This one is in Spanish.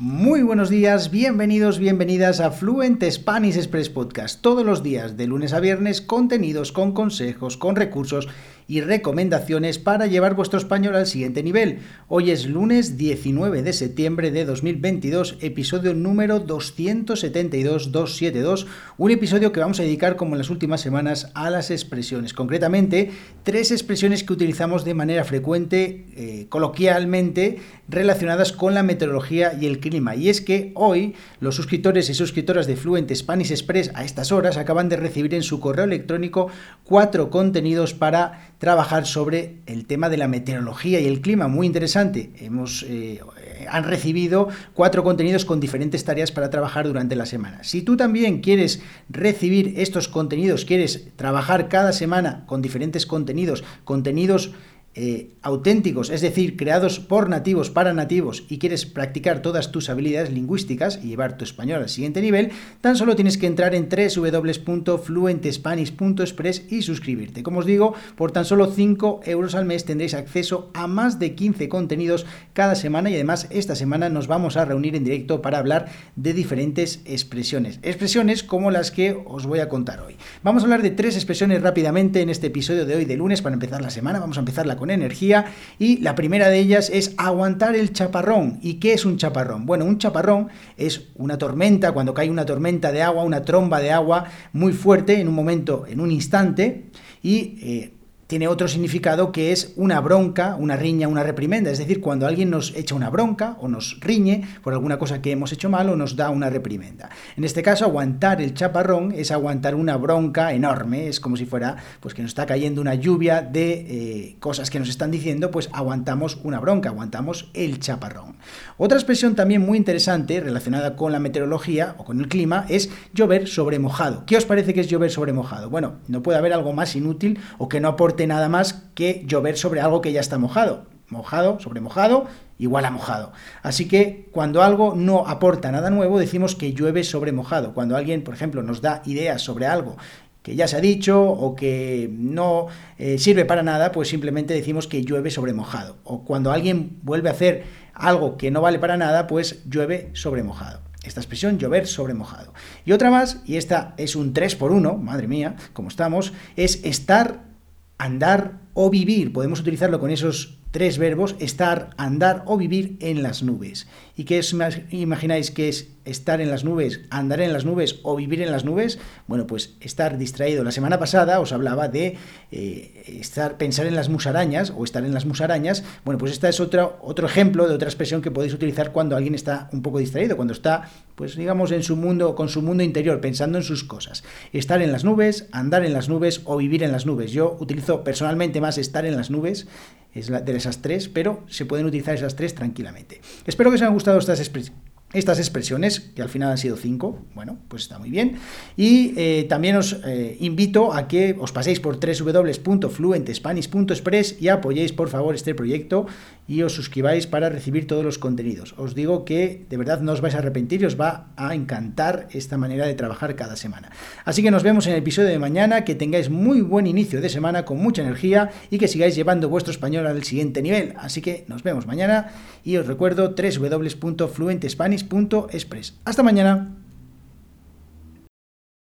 Muy buenos días, bienvenidos, bienvenidas a Fluent Spanish Express Podcast. Todos los días, de lunes a viernes, contenidos con consejos, con recursos y recomendaciones para llevar vuestro español al siguiente nivel. Hoy es lunes 19 de septiembre de 2022, episodio número 272-272, un episodio que vamos a dedicar como en las últimas semanas a las expresiones, concretamente tres expresiones que utilizamos de manera frecuente, eh, coloquialmente, relacionadas con la meteorología y el clima. Y es que hoy los suscriptores y suscriptoras de Fluent Spanish Express a estas horas acaban de recibir en su correo electrónico cuatro contenidos para trabajar sobre el tema de la meteorología y el clima. Muy interesante. Hemos, eh, han recibido cuatro contenidos con diferentes tareas para trabajar durante la semana. Si tú también quieres recibir estos contenidos, quieres trabajar cada semana con diferentes contenidos, contenidos eh, auténticos, es decir, creados por nativos para nativos y quieres practicar todas tus habilidades lingüísticas y llevar tu español al siguiente nivel, tan solo tienes que entrar en www.fluentespanish.express y suscribirte. Como os digo, por tan solo 5 euros al mes tendréis acceso a más de 15 contenidos cada semana y además esta semana nos vamos a reunir en directo para hablar de diferentes expresiones. Expresiones como las que os voy a contar hoy. Vamos a hablar de tres expresiones rápidamente en este episodio de hoy de lunes para empezar la semana. Vamos a empezarla con energía y la primera de ellas es aguantar el chaparrón. ¿Y qué es un chaparrón? Bueno, un chaparrón es una tormenta, cuando cae una tormenta de agua, una tromba de agua muy fuerte en un momento, en un instante, y eh, tiene otro significado que es una bronca, una riña, una reprimenda. Es decir, cuando alguien nos echa una bronca o nos riñe por alguna cosa que hemos hecho mal o nos da una reprimenda. En este caso, aguantar el chaparrón es aguantar una bronca enorme. Es como si fuera pues que nos está cayendo una lluvia de eh, cosas que nos están diciendo, pues aguantamos una bronca, aguantamos el chaparrón. Otra expresión también muy interesante relacionada con la meteorología o con el clima es llover sobre mojado. ¿Qué os parece que es llover sobre mojado? Bueno, no puede haber algo más inútil o que no aporte nada más que llover sobre algo que ya está mojado. Mojado sobre mojado igual a mojado. Así que cuando algo no aporta nada nuevo, decimos que llueve sobre mojado. Cuando alguien, por ejemplo, nos da ideas sobre algo que ya se ha dicho o que no eh, sirve para nada, pues simplemente decimos que llueve sobre mojado. O cuando alguien vuelve a hacer algo que no vale para nada, pues llueve sobre mojado. Esta expresión llover sobre mojado. Y otra más, y esta es un 3 por 1, madre mía, como estamos, es estar andar o vivir. Podemos utilizarlo con esos tres verbos, estar, andar o vivir en las nubes. ¿Y qué es, imagináis que es estar en las nubes, andar en las nubes o vivir en las nubes? Bueno, pues estar distraído. La semana pasada os hablaba de eh, estar, pensar en las musarañas o estar en las musarañas. Bueno, pues esta es otro, otro ejemplo de otra expresión que podéis utilizar cuando alguien está un poco distraído, cuando está, pues digamos, en su mundo, con su mundo interior, pensando en sus cosas. Estar en las nubes, andar en las nubes o vivir en las nubes. Yo utilizo personalmente más estar en las nubes es de esas tres, pero se pueden utilizar esas tres tranquilamente. Espero que os hayan gustado estas estas expresiones, que al final han sido cinco, bueno, pues está muy bien. Y eh, también os eh, invito a que os paséis por www.fluentespanish.express y apoyéis por favor este proyecto y os suscribáis para recibir todos los contenidos. Os digo que de verdad no os vais a arrepentir y os va a encantar esta manera de trabajar cada semana. Así que nos vemos en el episodio de mañana, que tengáis muy buen inicio de semana con mucha energía y que sigáis llevando vuestro español al siguiente nivel. Así que nos vemos mañana y os recuerdo www.fluentespanish.express. Hasta mañana.